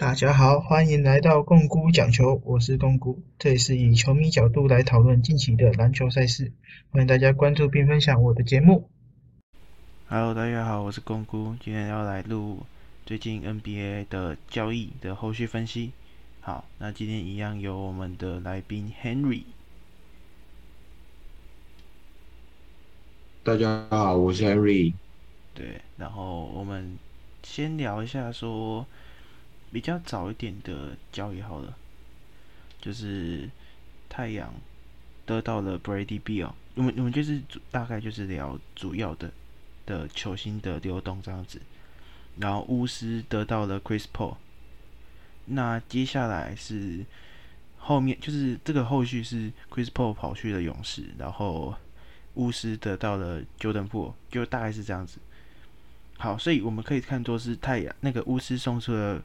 大家好，欢迎来到共姑讲球，我是共姑，这里是以球迷角度来讨论近期的篮球赛事，欢迎大家关注并分享我的节目。Hello，大家好，我是共姑，今天要来录最近 NBA 的交易的后续分析。好，那今天一样有我们的来宾 Henry。大家好，我是 Henry。对，然后我们先聊一下说比较早一点的交易好了，就是太阳得到了 Brady Beal，我们我们就是主大概就是聊主要的的球星的流动这样子，然后巫师得到了 Chris Paul，那接下来是后面就是这个后续是 Chris Paul 跑去了勇士，然后巫师得到了 Jordan Po，就大概是这样子。好，所以我们可以看作是太阳那个巫师送出了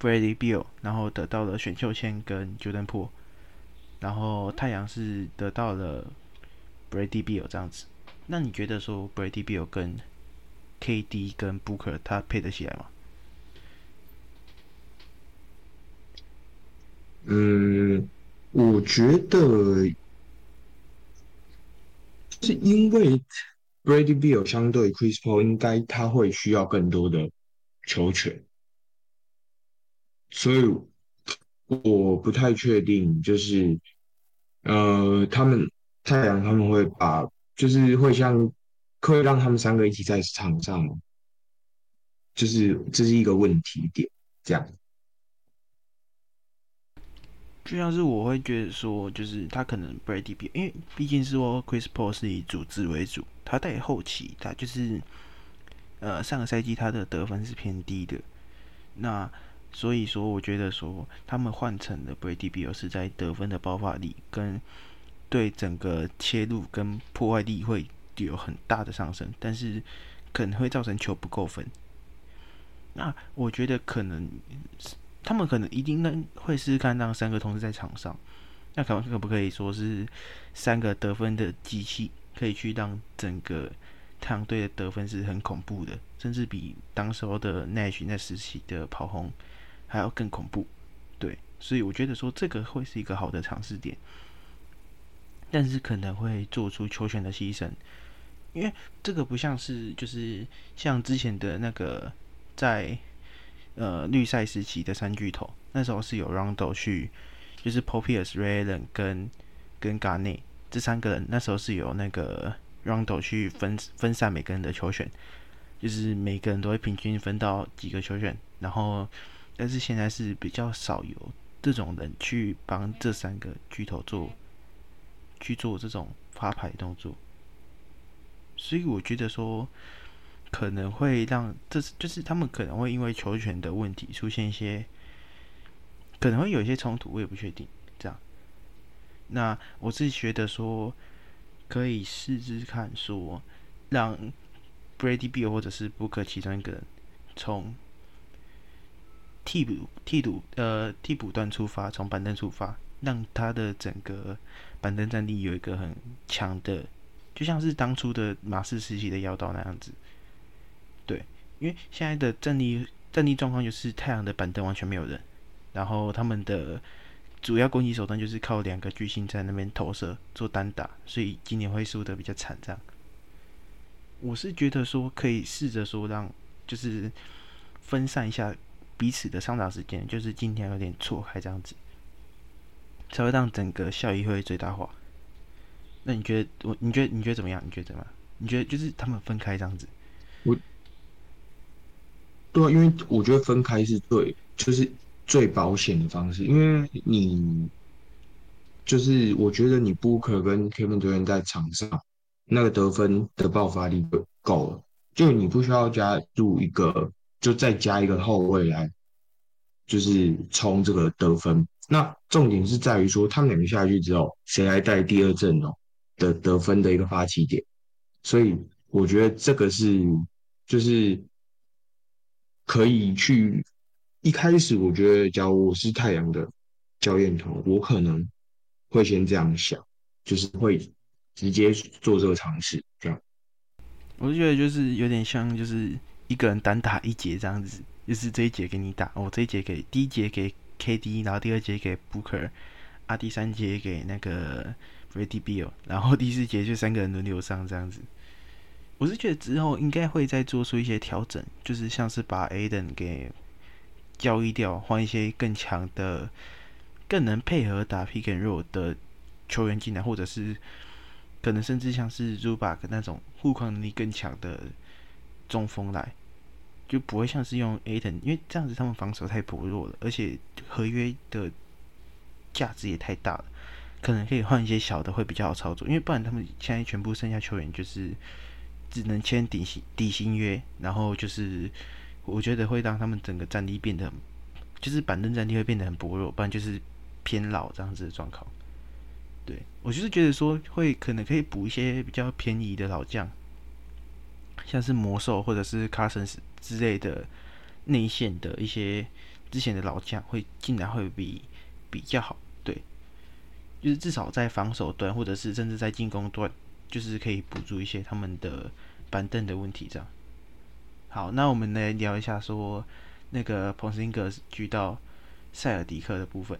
Brady Beal，然后得到了选秀签跟 Jordan Po，然后太阳是得到了 Brady Beal 这样子。那你觉得说 Brady Beal 跟 KD 跟 Booker 他配得起来吗？嗯，我觉得是因为 Brady Beal 相对 Chris Paul 应该他会需要更多的球权，所以我不太确定，就是呃，他们太阳他们会把就是会像会让他们三个一起在场上，就是这是一个问题点，这样。就像是我会觉得说，就是他可能 Brady Beal，因为毕竟是说 Chris Paul 是以组织为主，他在后期他就是呃上个赛季他的得分是偏低的，那所以说我觉得说他们换成了 Brady Beal 是在得分的爆发力跟对整个切入跟破坏力会有很大的上升，但是可能会造成球不够分。那我觉得可能。他们可能一定能会试试看让三个同时在场上，那可可不可以说是三个得分的机器，可以去让整个太阳队的得分是很恐怖的，甚至比当时候的 Nash 那时期的跑轰还要更恐怖。对，所以我觉得说这个会是一个好的尝试点，但是可能会做出球权的牺牲，因为这个不像是就是像之前的那个在。呃，绿赛时期的三巨头，那时候是有 Rondo 去，就是 Popius、Ray Allen 跟跟 g a r n e t 这三个人，那时候是有那个 Rondo 去分分散每个人的球权，就是每个人都会平均分到几个球权，然后但是现在是比较少有这种人去帮这三个巨头做去做这种发牌动作，所以我觉得说。可能会让这是就是他们可能会因为球权的问题出现一些，可能会有一些冲突，我也不确定。这样，那我是觉得说可以试试看，说让 Brady Beal 或者是布克其中一个人从替补替补呃替补端出发，从板凳出发，让他的整个板凳战力有一个很强的，就像是当初的马刺时期的妖刀那样子。对，因为现在的战力战力状况就是太阳的板凳完全没有人，然后他们的主要攻击手段就是靠两个巨星在那边投射做单打，所以今年会输的比较惨。这样，我是觉得说可以试着说让就是分散一下彼此的上场时间，就是今天有点错开这样子，才会让整个效益会最大化。那你觉得我？你觉得你觉得怎么样？你觉得怎么样？你觉得就是他们分开这样子？我。对啊，因为我觉得分开是最就是最保险的方式，因为你就是我觉得你 Booker 跟 Kevin 队员在场上那个得分的爆发力就够了，就你不需要加入一个，就再加一个后卫来，就是冲这个得分。那重点是在于说，他们两个下去之后，谁来带第二阵容的得分的一个发起点？所以我觉得这个是就是。可以去一开始，我觉得，假如我是太阳的教练团，我可能会先这样想，就是会直接做这个尝试，这样。我就觉得就是有点像，就是一个人单打一节这样子，就是这一节给你打，我这一节给第一节给 KD，然后第二节给 Booker，啊，第三节给那个 Brady Beal，然后第四节就三个人轮流上这样子。我是觉得之后应该会再做出一些调整，就是像是把 Aden 给交易掉，换一些更强的、更能配合打 Pick and Roll 的球员进来，或者是可能甚至像是 Zubac 那种护框能力更强的中锋来，就不会像是用 Aton，因为这样子他们防守太薄弱了，而且合约的价值也太大了，可能可以换一些小的会比较好操作，因为不然他们现在全部剩下球员就是。只能签底薪底薪约，然后就是我觉得会让他们整个战力变得，就是板凳战力会变得很薄弱，不然就是偏老这样子的状况。对我就是觉得说会可能可以补一些比较便宜的老将，像是魔兽或者是卡森斯之类的内线的一些之前的老将会进来会比比较好。对，就是至少在防守端或者是甚至在进攻端。就是可以补助一些他们的板凳的问题，这样。好，那我们来聊一下说那个彭斯格举到塞尔迪克的部分，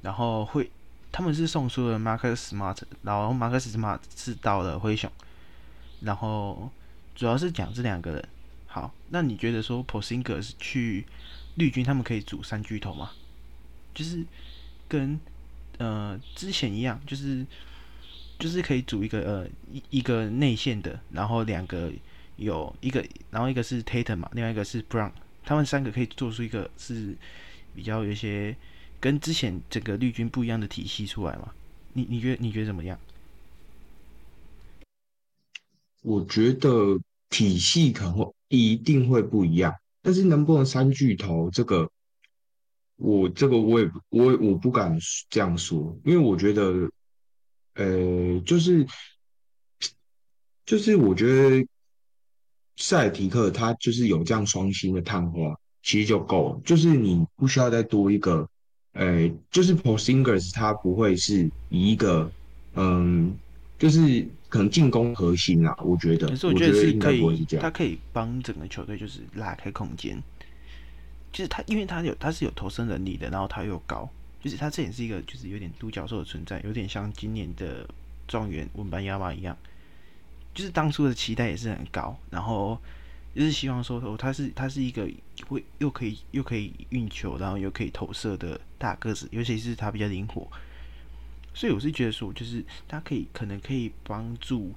然后会他们是送出了马克斯 smart，然后马克斯 smart 是到了灰熊，然后主要是讲这两个人。好，那你觉得说彭斯格是去绿军，他们可以组三巨头吗？就是跟呃之前一样，就是。就是可以组一个呃一一个内线的，然后两个有一个，然后一个是 Tatum 嘛，另外一个是 Brown，他们三个可以做出一个是比较有一些跟之前整个绿军不一样的体系出来嘛？你你觉得你觉得怎么样？我觉得体系可能会一定会不一样，但是能不能三巨头这个，我这个我也我我不敢这样说，因为我觉得。呃，就是，就是我觉得赛提克他就是有这样双星的探花，其实就够了。就是你不需要再多一个，呃，就是 Posingers 他不会是一个，嗯，就是可能进攻核心啊。我觉得，可是我觉得是可以，他可以帮整个球队就是拉开空间。就是他，因为他有他是有投身能力的，然后他又高。就是他这也是一个，就是有点独角兽的存在，有点像今年的状元文班亚马一样。就是当初的期待也是很高，然后就是希望说，哦，他是他是一个会又可以又可以运球，然后又可以投射的大个子，尤其是他比较灵活。所以我是觉得说，就是他可以可能可以帮助，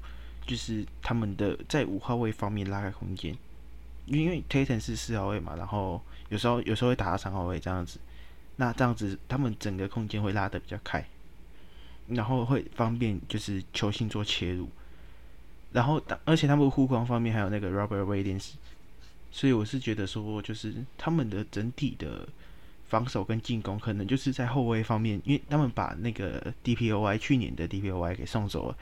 就是他们的在五号位方面拉开空间，因为 Tatum 是四号位嘛，然后有时候有时候会打到三号位这样子。那这样子，他们整个空间会拉得比较开，然后会方便就是球星做切入，然后而且他们护框方面还有那个 Robert Williams，所以我是觉得说，就是他们的整体的防守跟进攻，可能就是在后卫方面，因为他们把那个 DPOY 去年的 DPOY 给送走了，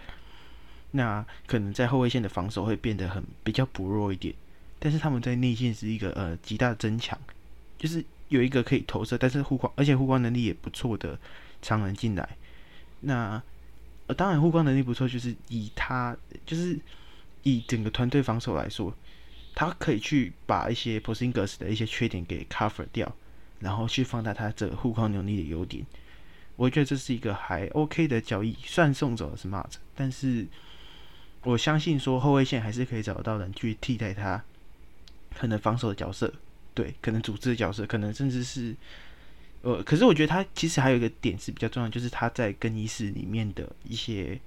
那可能在后卫线的防守会变得很比较薄弱一点，但是他们在内线是一个呃极大的增强，就是。有一个可以投射，但是护光，而且护光能力也不错的常人进来。那呃，当然护光能力不错，就是以他，就是以整个团队防守来说，他可以去把一些 Posingers 的一些缺点给 cover 掉，然后去放大他这个护框能力的优点。我觉得这是一个还 OK 的交易，算送走了 Smart，但是我相信说后卫线还是可以找到人去替代他可能防守的角色。对，可能组织的角色，可能甚至是，呃，可是我觉得他其实还有一个点是比较重要，就是他在更衣室里面的一些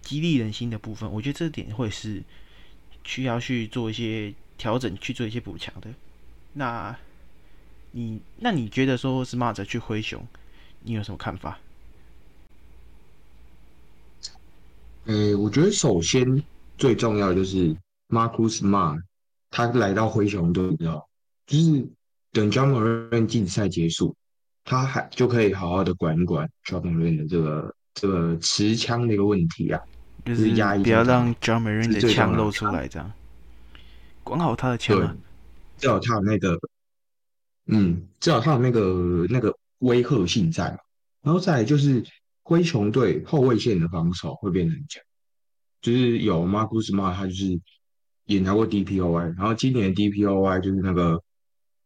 激励人心的部分，我觉得这点会是需要去做一些调整，去做一些补强的。那你那你觉得说 Smart 去灰熊，你有什么看法？呃，我觉得首先最重要的就是 Marcus Smart，他来到灰熊队，你知道。就是等 j o h n m o r a n 竞赛结束，他还就可以好好的管一管 j o h n m o r a n 的这个这个持枪的一个问题啊，就是压抑，不要让 j o h n m o r a n 的枪露出来，这样管好他的枪，对，至少他有那个，嗯，至少他有那个那个威吓性在嘛，然后再来就是灰熊队后卫线的防守会变得很强，就是有 Marcus m a r 他就是也拿过 DPOY，然后今年的 DPOY 就是那个。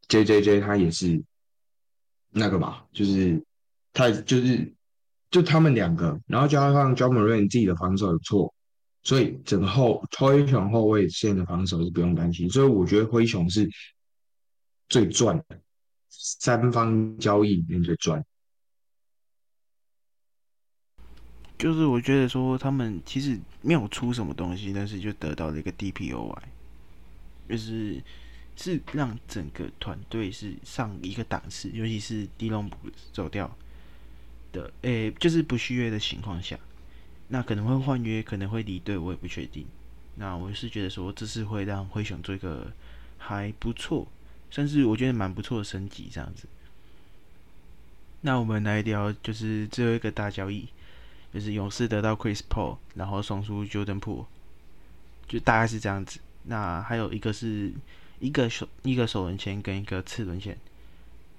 J J J 他也是那个嘛，就是他就是就他们两个，然后加上 John Moran 自己的防守也不错，所以整个后灰熊后卫线的防守是不用担心，所以我觉得灰熊是最赚的，三方交易里面最赚。就是我觉得说他们其实没有出什么东西，但是就得到了一个 DPOY，就是是让整个团队是上一个档次，尤其是迪隆普走掉的，诶、就是不续约的情况下，那可能会换约，可能会离队，我也不确定。那我是觉得说这次会让灰熊做一个还不错，甚至我觉得蛮不错的升级这样子。那我们来聊就是最后一个大交易。就是勇士得到 Chris Paul，然后送出 Jordan p o o l 就大概是这样子。那还有一个是一个首一个首轮签跟一个次轮签。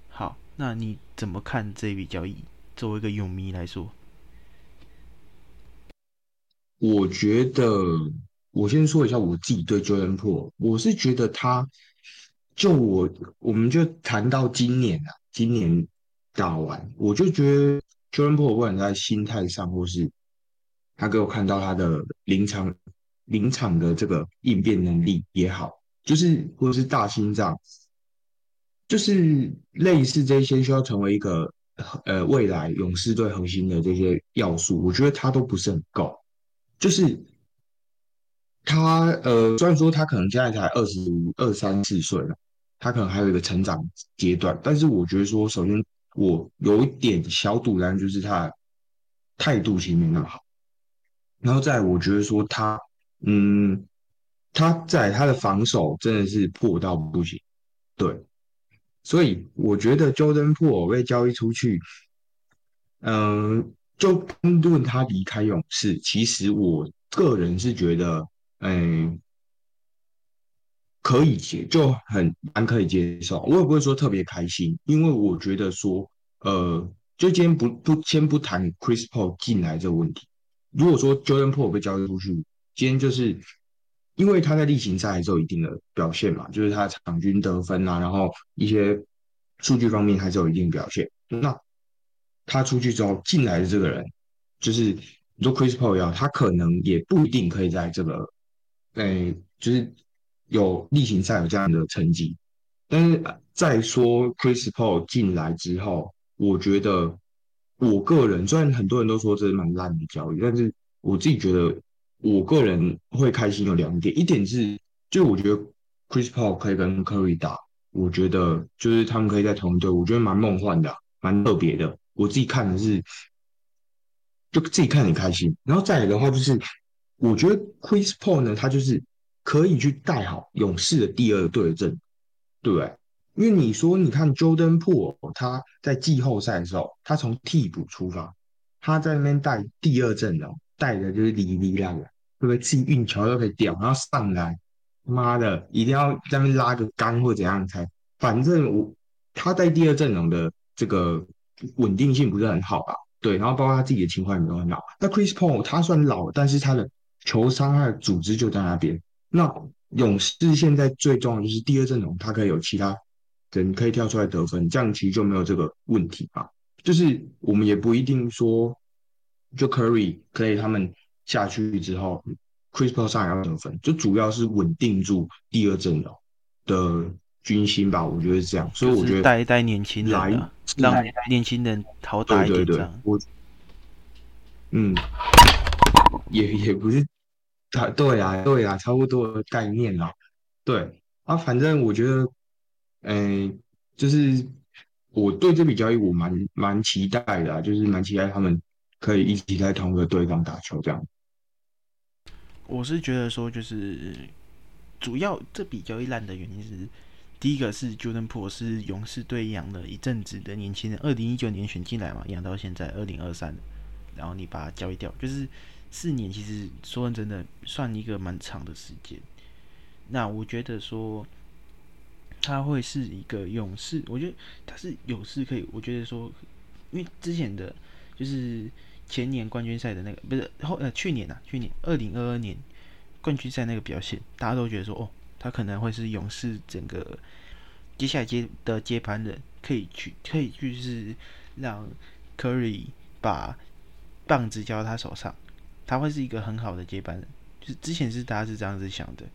好，那你怎么看这笔交易？作为一个泳迷来说，我觉得我先说一下我自己对 Jordan p o o l 我是觉得他就我我们就谈到今年啊，今年打完，我就觉得 Jordan p o 不管在心态上，或是他给我看到他的临场临场的这个应变能力也好，就是或者是大心脏，就是类似这些需要成为一个呃未来勇士队核心的这些要素，我觉得他都不是很够。就是他呃，虽然说他可能现在才二十二三四岁了，他可能还有一个成长阶段，但是我觉得说，首先我有一点小堵然，就是他态度其实没那么好。然后再我觉得说他，嗯，他在他的防守真的是破到不行，对，所以我觉得 Jordan Po 被交易出去，嗯。就论他离开勇士，其实我个人是觉得，嗯，可以接，就很蛮可以接受。我也不会说特别开心，因为我觉得说，呃，就今天不不先不谈 Chris Paul 进来这个问题。如果说 Jordan Paul 被交易出去，今天就是因为他在例行赛还是有一定的表现嘛，就是他场均得分啊，然后一些数据方面还是有一定表现。那他出去之后进来的这个人，就是你说 Chris Paul 要，他可能也不一定可以在这个，诶，就是有例行赛有这样的成绩。但是再说 Chris Paul 进来之后，我觉得我个人虽然很多人都说这是蛮烂的交易，但是我自己觉得我个人会开心有两点，一点是就我觉得 Chris Paul 可以跟 Curry 打，我觉得就是他们可以在同一队，我觉得蛮梦幻的，蛮特别的。我自己看的是，就自己看很开心。然后再来的话，就是我觉得 Chris Paul 呢，他就是可以去带好勇士的第二队阵，对？因为你说，你看 Jordan Poole 他在季后赛的时候，他从替补出发，他在那边带第二阵容，带的就是里里拉的，对不对？自己运球都可以掉，然后上来，妈的，一定要在那边拉个杆或怎样才，反正我他在第二阵容的这个。稳定性不是很好吧？对，然后包括他自己的情况也没有很好。那 Chris Paul 他算老，但是他的球伤害组织就在那边。那勇士现在最重要就是第二阵容，他可以有其他人可以跳出来得分，这样其实就没有这个问题吧。就是我们也不一定说，就 Curry 可以他们下去之后，Chris Paul 上来要得分，就主要是稳定住第二阵容的。军心吧，我觉得是这样，所以我觉得带一带年轻人，让年轻人好打一点。对对对，我嗯，也也不是，对啊对啊，差不多的概念啦。对啊，反正我觉得，嗯，就是我对这笔交易我蛮蛮期待的，就是蛮期待他们可以一起在同一个队上打球这样。我是觉得说，就是主要这笔交易烂的原因是。第一个是 Jordan Po 是勇士队养了一阵子的年轻人，二零一九年选进来嘛，养到现在二零二三，然后你把它交易掉，就是四年，其实说真的算一个蛮长的时间。那我觉得说他会是一个勇士，我觉得他是勇士可以，我觉得说，因为之前的就是前年冠军赛的那个不是后呃去年啊，去年二零二二年冠军赛那个表现，大家都觉得说哦。他可能会是勇士整个接下来接的接盘人可以去，可以就是让 Curry 把棒子交到他手上，他会是一个很好的接班人。就是之前是大家是这样子想的，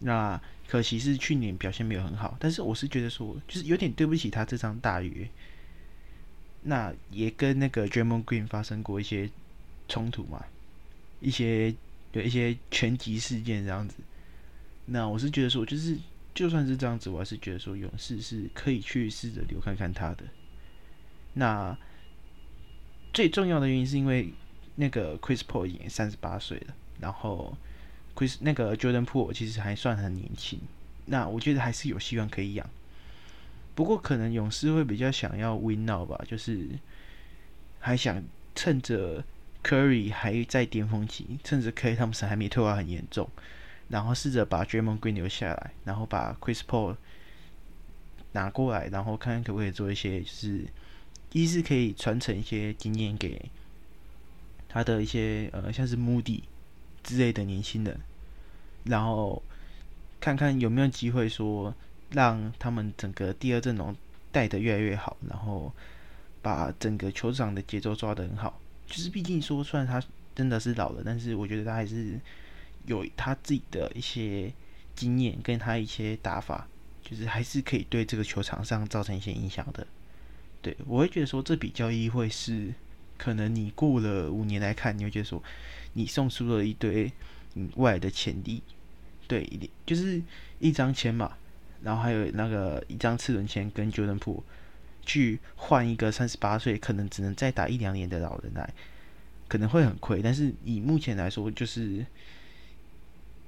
那可惜是去年表现没有很好，但是我是觉得说，就是有点对不起他这张大约。那也跟那个 Draymond Green 发生过一些冲突嘛，一些有一些拳击事件这样子。那我是觉得说，就是就算是这样子，我还是觉得说勇士是可以去试着留看看他的。那最重要的原因是因为那个 Chris Paul 已经三十八岁了，然后 Chris 那个 Jordan Poole 其实还算很年轻，那我觉得还是有希望可以养。不过可能勇士会比较想要 win now 吧，就是还想趁着 Curry 还在巅峰期，趁着 K 他们还没退化很严重。然后试着把 Draymond Green 留下来，然后把 Chris Paul 拿过来，然后看看可不可以做一些，就是一是可以传承一些经验给他的一些呃，像是 Moody 之类的年轻人，然后看看有没有机会说让他们整个第二阵容带的越来越好，然后把整个球场的节奏抓得很好。就是毕竟说，虽然他真的是老了，但是我觉得他还是。有他自己的一些经验，跟他一些打法，就是还是可以对这个球场上造成一些影响的。对我会觉得说，这笔交易会是可能你过了五年来看，你会觉得说，你送出了一堆嗯未来的潜力，对，一点就是一张签嘛，然后还有那个一张次轮签跟 Jordan Po 去换一个三十八岁可能只能再打一两年的老人来，可能会很亏。但是以目前来说，就是。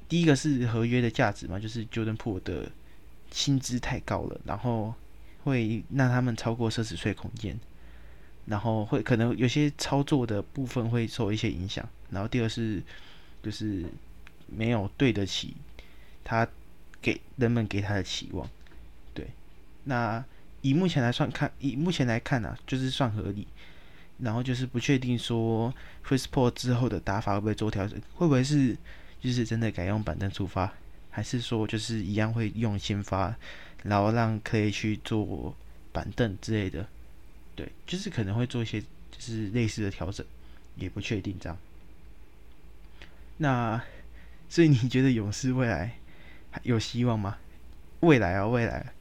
第一个是合约的价值嘛，就是 Jordan Po 的薪资太高了，然后会让他们超过奢侈税空间，然后会可能有些操作的部分会受一些影响。然后第二是就是没有对得起他给人们给他的期望。对，那以目前来算看，以目前来看呢，就是算合理。然后就是不确定说 Chris Paul 之后的打法会不会做调整，会不会是？就是真的改用板凳出发，还是说就是一样会用先发，然后让可以去做板凳之类的？对，就是可能会做一些就是类似的调整，也不确定这样。那所以你觉得勇士未来有希望吗？未来啊，未来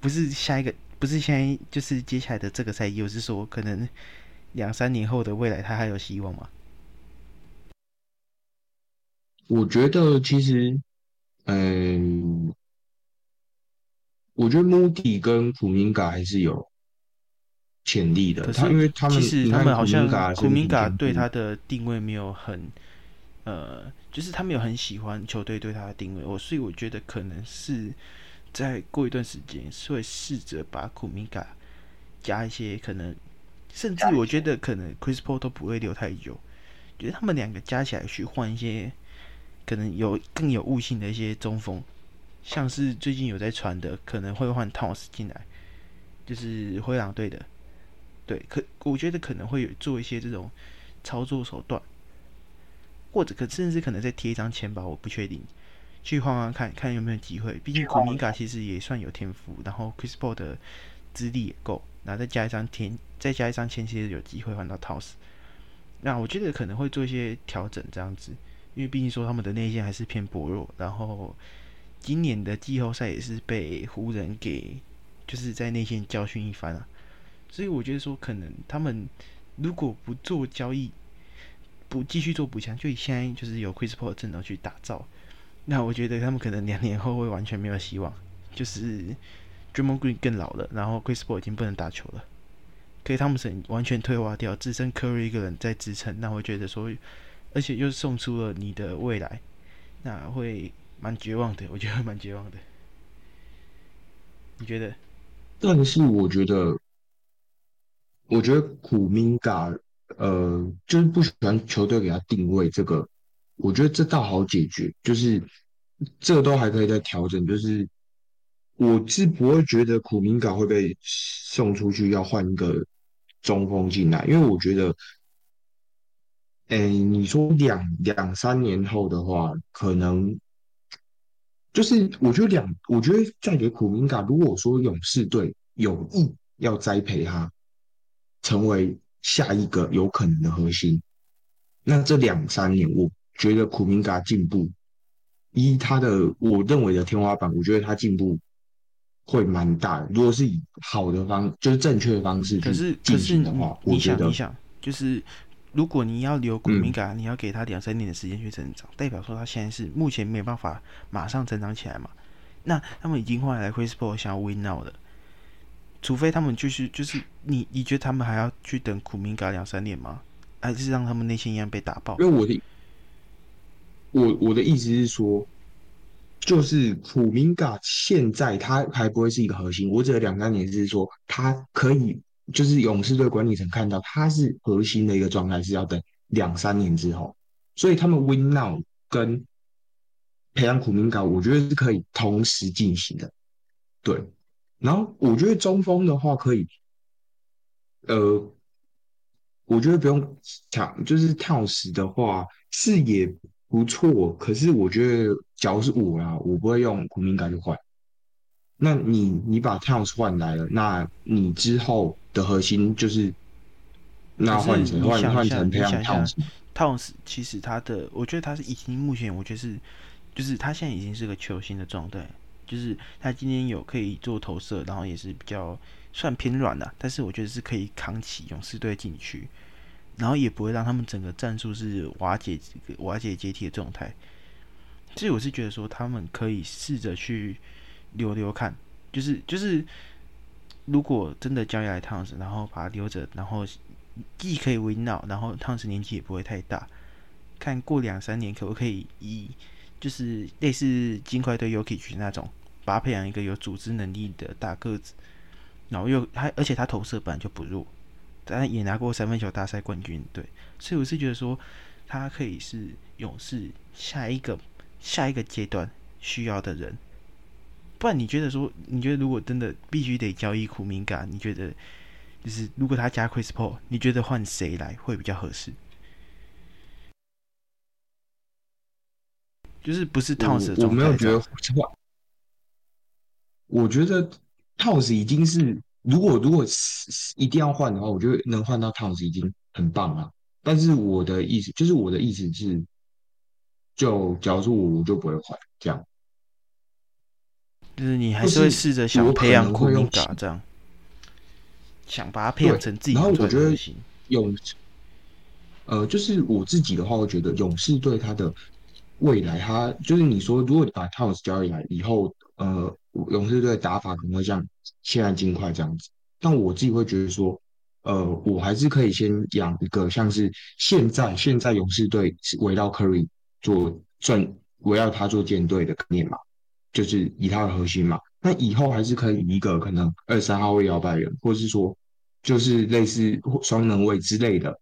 不是下一个，不是现在，就是接下来的这个赛季，我是说可能两三年后的未来，他还有希望吗？我觉得其实，嗯，我觉得穆迪跟普明嘎还是有潜力的。他因为他们其实他们好像普明嘎对他的定位没有很，呃，就是他没有很喜欢球队对他的定位。我所以我觉得可能是在过一段时间是会试着把库明嘎加一些可能，甚至我觉得可能 Chris Paul 都不会留太久。觉得他们两个加起来去换一些。可能有更有悟性的一些中锋，像是最近有在传的，可能会换 Thomas 进来，就是灰狼队的，对，可我觉得可能会有做一些这种操作手段，或者可甚至可能再贴一张钱吧，我不确定，去换换看看有没有机会。毕竟库米卡其实也算有天赋，然后 Chris Paul 的资历也够，然后再加一张天，再加一张签，其实有机会换到 Thomas。那我觉得可能会做一些调整，这样子。因为毕竟说他们的内线还是偏薄弱，然后今年的季后赛也是被湖人给就是在内线教训一番啊，所以我觉得说可能他们如果不做交易，不继续做补强，就以现在就是有 Chris Paul 阵容去打造，那我觉得他们可能两年后会完全没有希望，就是 d r a m o n Green 更老了，然后 Chris Paul 已经不能打球了，可以汤姆森完全退化掉，只剩 Curry 一个人在支撑，那我觉得说。而且又送出了你的未来，那会蛮绝望的。我觉得蛮绝望的。你觉得？但是我觉得，我觉得苦明嘎，呃，就是不喜欢球队给他定位这个，我觉得这倒好解决，就是这都还可以再调整。就是我是不会觉得苦明嘎会被送出去要换一个中锋进来，因为我觉得。哎，你说两两三年后的话，可能就是我觉得两，我觉得再给苦明嘎，如果说勇士队有意要栽培他，成为下一个有可能的核心，那这两三年，我觉得苦明嘎进步，依他的我认为的天花板，我觉得他进步会蛮大的。如果是以好的方，就是正确的方式可是去进可是你行的话，我你觉得想你想，就是如果你要留古明嘎，你要给他两三年的时间去成长，代表说他现在是目前没办法马上成长起来嘛？那他们已经换来 Chris Paul 想要 win now 的，除非他们就是就是你你觉得他们还要去等苦明嘎两三年吗？还是让他们内心一样被打爆因？为我的我我的意思是说，就是苦明嘎现在他还不会是一个核心，我指的两三年是说他可以，就是勇士队管理层看到他是核心的一个状态是要等两三年之后，所以他们 win now 跟培养苦明嘎，我觉得是可以同时进行的，对。然后我觉得中锋的话可以，呃，我觉得不用抢，就是跳石的话是也不错，可是我觉得，假如是我啦，我不会用古明嘎去换。那你你把 Towns 换来了，那你之后的核心就是那换成换换成培养 Towns 下 Towns 其实他的，我觉得他是已经目前我觉得是，就是他现在已经是个球星的状态，就是他今天有可以做投射，然后也是比较算偏软的，但是我觉得是可以扛起勇士队进去，然后也不会让他们整个战术是瓦解瓦解解体的状态。所以我是觉得说他们可以试着去留留看，就是就是如果真的交易来汤斯，然后把他留着，然后既可以 win now，然后汤斯年纪也不会太大，看过两三年可不可以以就是类似金块队 Yuki 那种，把他培养一个有组织能力的大个子，然后又他而且他投射本来就不弱，但也拿过三分球大赛冠军，对，所以我是觉得说他可以是勇士下一个下一个阶段需要的人。不然你觉得说，你觉得如果真的必须得交易苦明嘎，你觉得就是如果他加 Chris Paul，你觉得换谁来会比较合适？就是不是 Towns 的我没有觉得换，我觉得 Towns 已经是，如果如果是是一定要换的话，我觉得能换到 Towns 已经很棒了。但是我的意思就是，我的意思是，就假如说我我就不会换这样。就是你还是会试着想培养库明能会用嘎这样，想把它培养成自己然后的我觉得士，呃，就是我自己的话，我觉得勇士队他的未来，他就是你说，如果你把 Towns 交易来以后，呃，勇士队的打法可能会像现在金块这样子，但我自己会觉得说，呃，我还是可以先养一个像是现在现在勇士队是围绕 Curry 做转，围绕他做舰队的概念嘛，就是以他的核心嘛。那以后还是可以以一个可能二三号位摇摆人，或是说就是类似双能位之类的，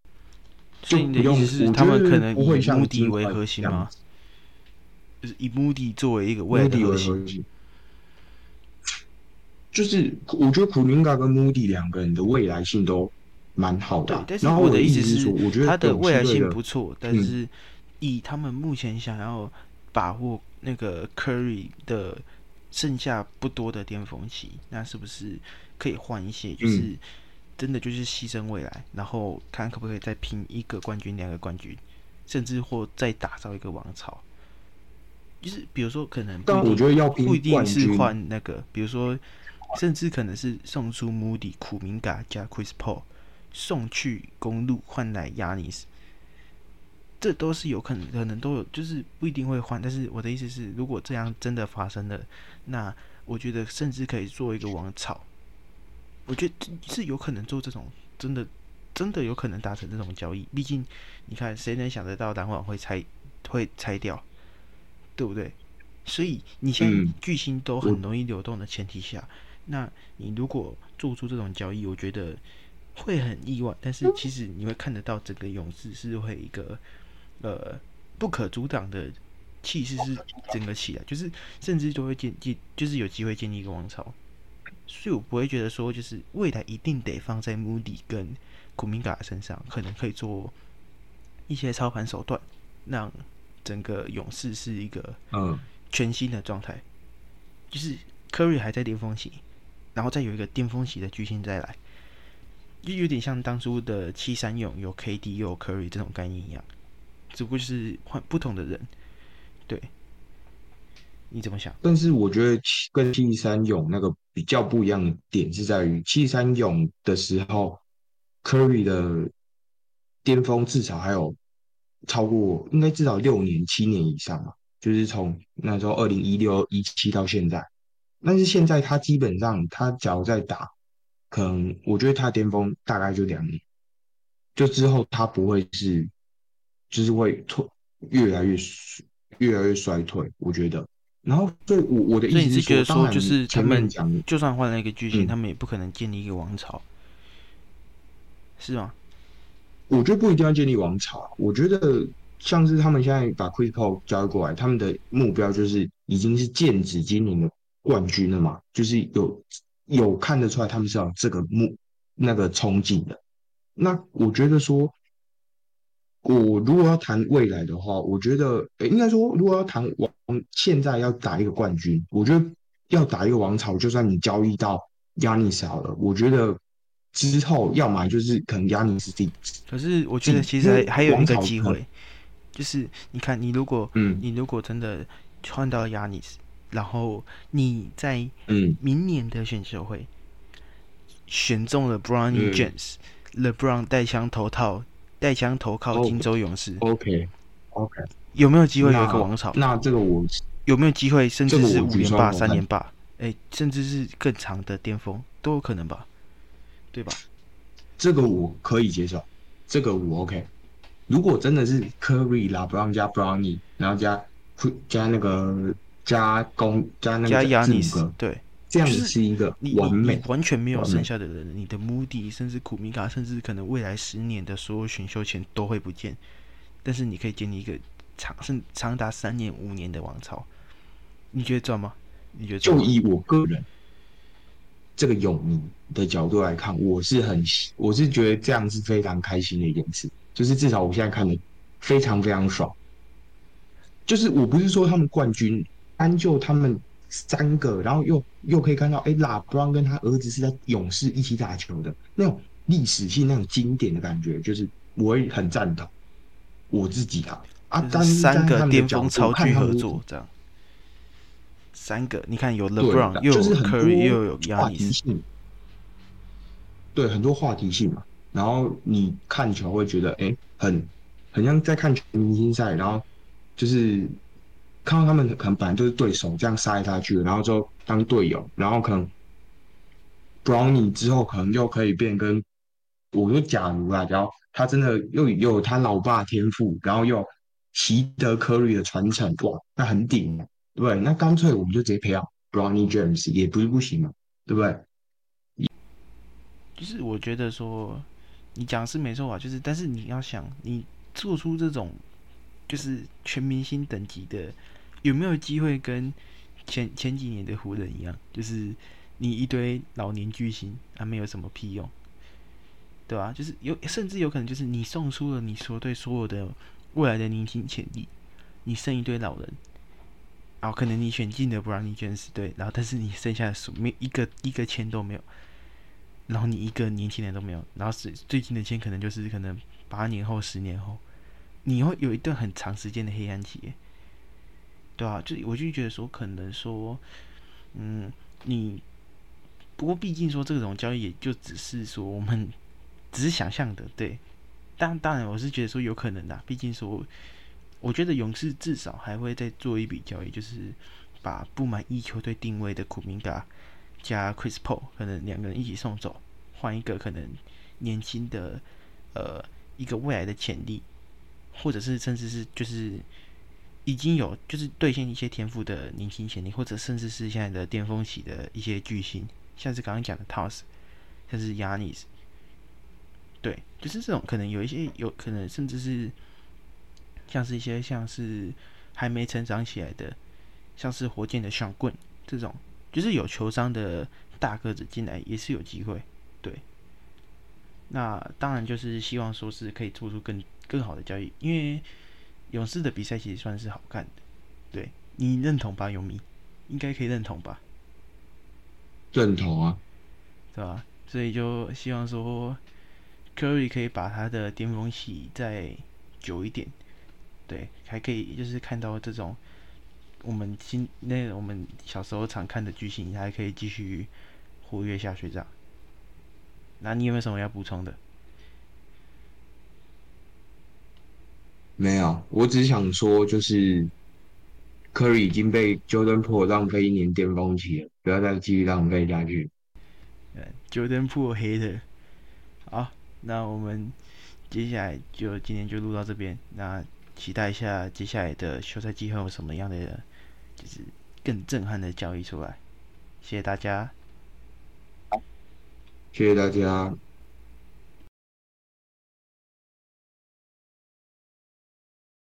就不用他们可能不会像目的为核心吗？就是以目的作为一个未来的 Moody 核心。为核心。就是我觉得普林嘎跟 Moody 两个人的未来性都蛮好的啊、，但是然后我的意思是说，我觉得他的未来性不错，但嗯是以他们目前想要把握那个 Curry 的剩下不多的巅峰期，那是不是可以换一些，就是真的就是牺牲未来，然后看可不可以再拼一个冠军、两个冠军，甚至或再打造一个王朝。就是比如说，可能不但我觉得要拼不一定是换那个，比如说，甚至可能是送出 Moody、苦明嘎加 Chris Paul，送去公路换来亚尼斯，这都是有可能，可能都有，就是不一定会换。但是我的意思是，如果这样真的发生了，那我觉得甚至可以做一个王朝。我觉得是有可能做这种真的真的有可能达成这种交易。毕竟你看，谁能想得到篮网会拆会拆掉，对不对？所以你现在嗯巨星都很容易流动的前提下，那你如果做出这种交易，我觉得会很意外。但是其实你会看得到，整个勇士是会一个呃不可阻挡的气势是整个起来，就是甚至就会建建，就是有机会建立一个王朝。所以我不会觉得说，就是未来一定得放在穆迪跟古明嘎身上，可能可以做一些操盘手段，让整个勇士是一个嗯，全新的状态，就是 Curry 还在巅峰期，然后再有一个巅峰期的巨星再来，就有点像当初的七三勇有 KD 又有 Curry 这种概念一样，只不过就是换不同的人，对，你怎么想？但是我觉得跟七三勇那个比较不一样的点是在于，七三勇的时候，Curry 的巅峰至少还有超过，应该至少六年、七年以上吧。就是从那时候二零一六一七到现在，但是现在他基本上他只要在打，可能我觉得他巅峰大概就两年，就之后他不会是，就是会退越来越越来越衰退，我觉得。然后，所以我我的意思是说，说就是他们讲，就算换了一个巨星，他们也不可能建立一个王朝，是吗？我觉得不一定要建立王朝，我觉得。像是他们现在把 Chris Paul 交易过来，他们的目标就是已经是剑指今年的冠军了嘛？就是有有看得出来他们是有这个目那个憧憬的。那我觉得说，我如果要谈未来的话，我觉得应该说，如果要谈王现在要打一个冠军，我觉得要打一个王朝，就算你交易到亚尼斯好了，我觉得之后要买就是可能亚尼斯第。可是我觉得其实还有一个机会。就是你看，你如果，嗯，你如果真的换到亚尼斯，然后你在嗯明年的选秀会选中了 Brownie James，LeBron 带枪投套，带枪投靠金州勇士，OK，OK，有没有机会有一个王朝？那这个我有没有机会，甚至是五连霸、三连霸，哎，甚至是更长的巅峰都有可能吧？对吧？这个我可以接受，这个我 OK。如果真的是 Curry 啦，Brown 加 Brownie，然后加加那个加攻加那个字母哥，对，这样子是一个完美，完全没有剩下的人，你的 Moody 甚至库米卡，甚至可能未来十年的所有选秀权都会不见，但是你可以建立一个长甚长达三年五年的王朝，你觉得赚吗？你觉得？就以我个人这个泳迷的角度来看，我是很我是觉得这样是非常开心的一件事。就是至少我现在看的非常非常爽。就是我不是说他们冠军，单就他们三个，然后又又可以看到，哎，拉布朗跟他儿子是在勇士一起打球的那种历史性、那种经典的感觉，就是我也很赞同我自己啊。啊，三个巅峰超巨合作这样，三个你看有 LeBron 又有 Curry 又有话题性，对，很多话题性嘛。然后你看球会觉得，哎，很很像在看全明星赛，然后就是看到他们可能本来就是对手，这样杀来杀去，然后就当队友，然后可能 Brownie 之后可能就可以变跟，我说假如啊，然后他真的又有他老爸天赋，然后又习得 Curry 的传承，哇，那很顶，对？那干脆我们就直接培养 Brownie James 也不是不行嘛，对不对？就是我觉得说。你讲是没错啊，就是，但是你要想，你做出这种就是全明星等级的，有没有机会跟前前几年的湖人一样？就是你一堆老年巨星，他没有什么屁用，对吧？就是有，甚至有可能就是你送出了你所对所有的未来的年轻潜力，你剩一堆老人，然后可能你选进的不让你卷死，对，然后但是你剩下的数没一个一个签都没有。然后你一个年轻人都没有，然后是最近的签可能就是可能八年后、十年后，你会有一段很长时间的黑暗期，对啊，就我就觉得说，可能说，嗯，你不过毕竟说这种交易也就只是说我们 只是想象的，对。当当然，我是觉得说有可能的，毕竟说，我觉得勇士至少还会再做一笔交易，就是把不满意球队定位的库明达。加 Chris Paul 可能两个人一起送走，换一个可能年轻的呃一个未来的潜力，或者是甚至是就是已经有就是兑现一些天赋的年轻潜力，或者甚至是现在的巅峰期的一些巨星，像是刚刚讲的 Toss，像是 Yanis，对，就是这种可能有一些有可能甚至是像是一些像是还没成长起来的，像是火箭的小棍这种。就是有球商的大个子进来也是有机会，对。那当然就是希望说是可以做出更更好的交易，因为勇士的比赛其实算是好看的，对。你认同吧，勇迷？应该可以认同吧？认同啊，对吧？所以就希望说，Curry 可以把他的巅峰期再久一点，对，还可以就是看到这种我们今那我们小时候常看的剧情，还可以继续活跃下去这样。那你有没有什么要补充的？没有，我只想说，就是科瑞已经被 Jordan Po 浪费一年巅峰期了，不要再继续浪费下去。呃，Jordan Po 黑的。好，那我们接下来就今天就录到这边。那期待一下接下来的休赛季会有什么样的，就是更震撼的交易出来。谢谢大家。谢谢大家。